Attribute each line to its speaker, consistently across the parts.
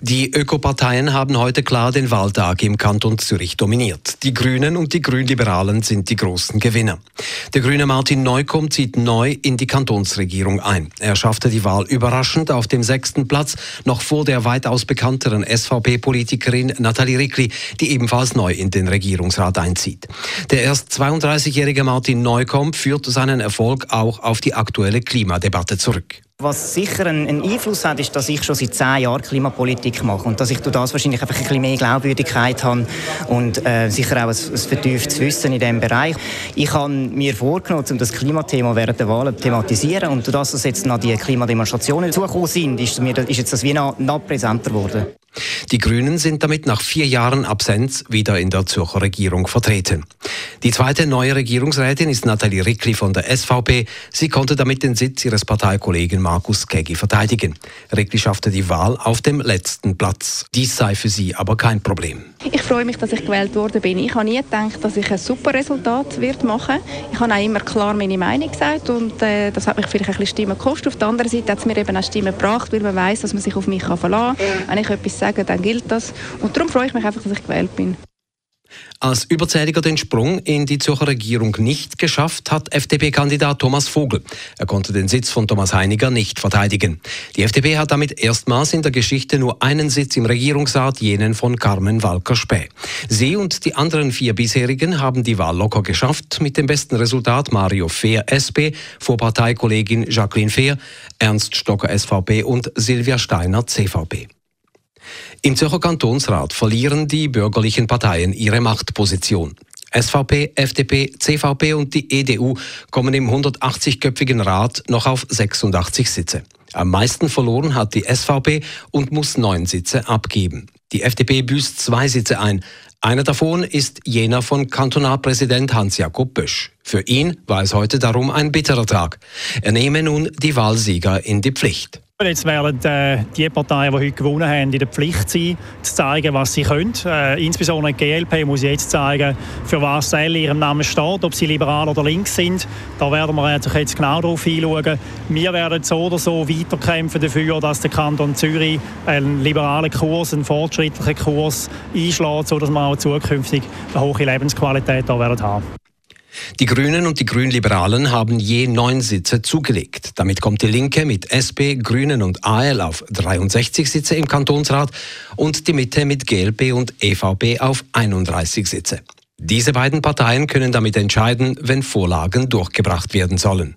Speaker 1: Die Ökoparteien haben heute klar den Wahltag im Kanton Zürich dominiert. Die Grünen und die Grünliberalen sind die großen Gewinner. Der Grüne Martin Neukomm zieht neu in die Kantonsregierung ein. Er schaffte die Wahl überraschend auf dem sechsten Platz, noch vor der weitaus bekannteren SVP-Politikerin Nathalie Rickli, die ebenfalls neu in den Regierungsrat einzieht. Der erst 32-jährige Martin Neukomm führt seinen Erfolg auch auf die aktuelle Klimadebatte zurück.
Speaker 2: Was sicher einen, Einfluss hat, ist, dass ich schon seit zehn Jahren Klimapolitik mache und dass ich durch das wahrscheinlich einfach ein bisschen mehr Glaubwürdigkeit habe und äh, sicher auch ein, ein vertieftes Wissen in diesem Bereich. Ich habe mir vorgenommen, um das Klimathema während der Wahlen zu thematisieren und durch das, dass jetzt noch die Klimademonstrationen zugekommen sind, ist, mir, ist jetzt das wie noch, noch präsenter geworden.
Speaker 1: Die Grünen sind damit nach vier Jahren Absenz wieder in der Zürcher Regierung vertreten. Die zweite neue Regierungsrätin ist Nathalie Rickli von der SVP. Sie konnte damit den Sitz ihres Parteikollegen Markus Keggi verteidigen. Rickli schaffte die Wahl auf dem letzten Platz. Dies sei für sie aber kein Problem.
Speaker 3: Ich freue mich, dass ich gewählt worden bin. Ich habe nie gedacht, dass ich ein super Resultat wird machen. Ich habe auch immer klar meine Meinung gesagt und äh, das hat mich vielleicht ein bisschen Stimmen gekostet. Auf der anderen Seite hat es mir eben auch Stimmen gebracht, weil man weiß, dass man sich auf mich verlassen kann. Wenn ich etwas sage, dann gilt das. Und darum freue ich mich einfach, dass ich gewählt bin.
Speaker 1: Als Überzähliger den Sprung in die Zürcher Regierung nicht geschafft hat FDP-Kandidat Thomas Vogel. Er konnte den Sitz von Thomas Heiniger nicht verteidigen. Die FDP hat damit erstmals in der Geschichte nur einen Sitz im Regierungsrat, jenen von Carmen Walker-Späh. Sie und die anderen vier bisherigen haben die Wahl locker geschafft, mit dem besten Resultat Mario Fehr SP vor Parteikollegin Jacqueline Fehr, Ernst Stocker SVP und Silvia Steiner CVP. Im Zürcher Kantonsrat verlieren die bürgerlichen Parteien ihre Machtposition. SVP, FDP, CVP und die EDU kommen im 180-köpfigen Rat noch auf 86 Sitze. Am meisten verloren hat die SVP und muss neun Sitze abgeben. Die FDP büßt zwei Sitze ein. Einer davon ist jener von Kantonalpräsident Hans-Jakob Bösch. Für ihn war es heute darum ein bitterer Tag. Er nehme nun die Wahlsieger in die Pflicht.
Speaker 4: Jetzt werden äh, die Parteien, die heute gewonnen haben, in der Pflicht sein, zu zeigen, was sie können. Äh, insbesondere die GLP muss jetzt zeigen, für was sie in ihrem Namen steht, ob sie liberal oder links sind. Da werden wir jetzt genau darauf hinschauen. Wir werden so oder so weiterkämpfen dafür, dass der Kanton Zürich einen liberalen Kurs, einen fortschrittlichen Kurs einschlägt, sodass wir auch zukünftig eine hohe Lebensqualität da werden haben.
Speaker 1: Die Grünen und die Grünliberalen haben je neun Sitze zugelegt. Damit kommt die Linke mit SP, Grünen und AL auf 63 Sitze im Kantonsrat und die Mitte mit GLP und EVP auf 31 Sitze. Diese beiden Parteien können damit entscheiden, wenn Vorlagen durchgebracht werden sollen.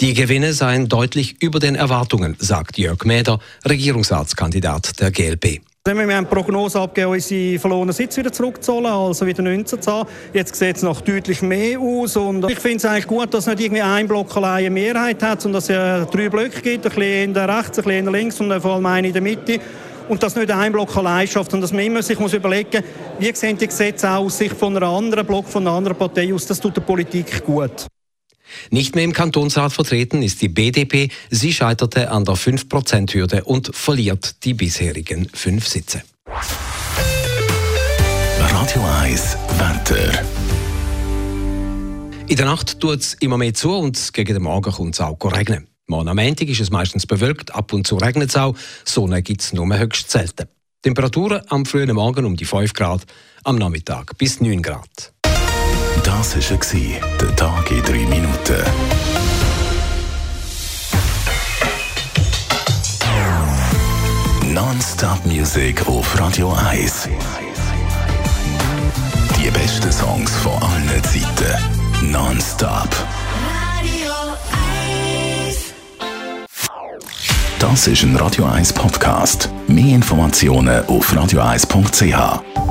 Speaker 1: Die Gewinne seien deutlich über den Erwartungen, sagt Jörg Mäder, Regierungsratskandidat der GLP.
Speaker 5: Wir haben eine Prognose abgegeben, unsere verlorenen Sitz wieder zurückzuzahlen, also wieder 19 zu haben. Jetzt sieht es noch deutlich mehr aus und ich finde es eigentlich gut, dass nicht irgendwie ein Block allein eine Mehrheit hat, sondern dass es drei Blöcke gibt, ein bisschen rechts, ein bisschen links und vor allem eine in der Mitte. Und dass nicht ein Block allein schafft und dass man immer sich muss überlegen wie sehen die Gesetze aus Sicht von einem anderen Block, von einer anderen Partei aus. Das tut der Politik gut.
Speaker 1: Nicht mehr im Kantonsrat vertreten ist die BDP. Sie scheiterte an der 5%-Hürde und verliert die bisherigen fünf Sitze.
Speaker 6: Radio 1 Wetter.
Speaker 1: In der Nacht tut es immer mehr zu und gegen den Morgen kommt es auch regnen. Morgen am Montag ist es meistens bewölkt, ab und zu regnet es auch. Sonne gibt es nur höchst selten. Temperaturen am frühen Morgen um die 5 Grad, am Nachmittag bis 9 Grad.
Speaker 6: Das war der Tag in drei Minuten. Non-Stop Music auf Radio 1. Die besten Songs von allen Zeiten. Non-Stop. Radio 1. Das ist ein Radio 1 Podcast. Mehr Informationen auf radio1.ch.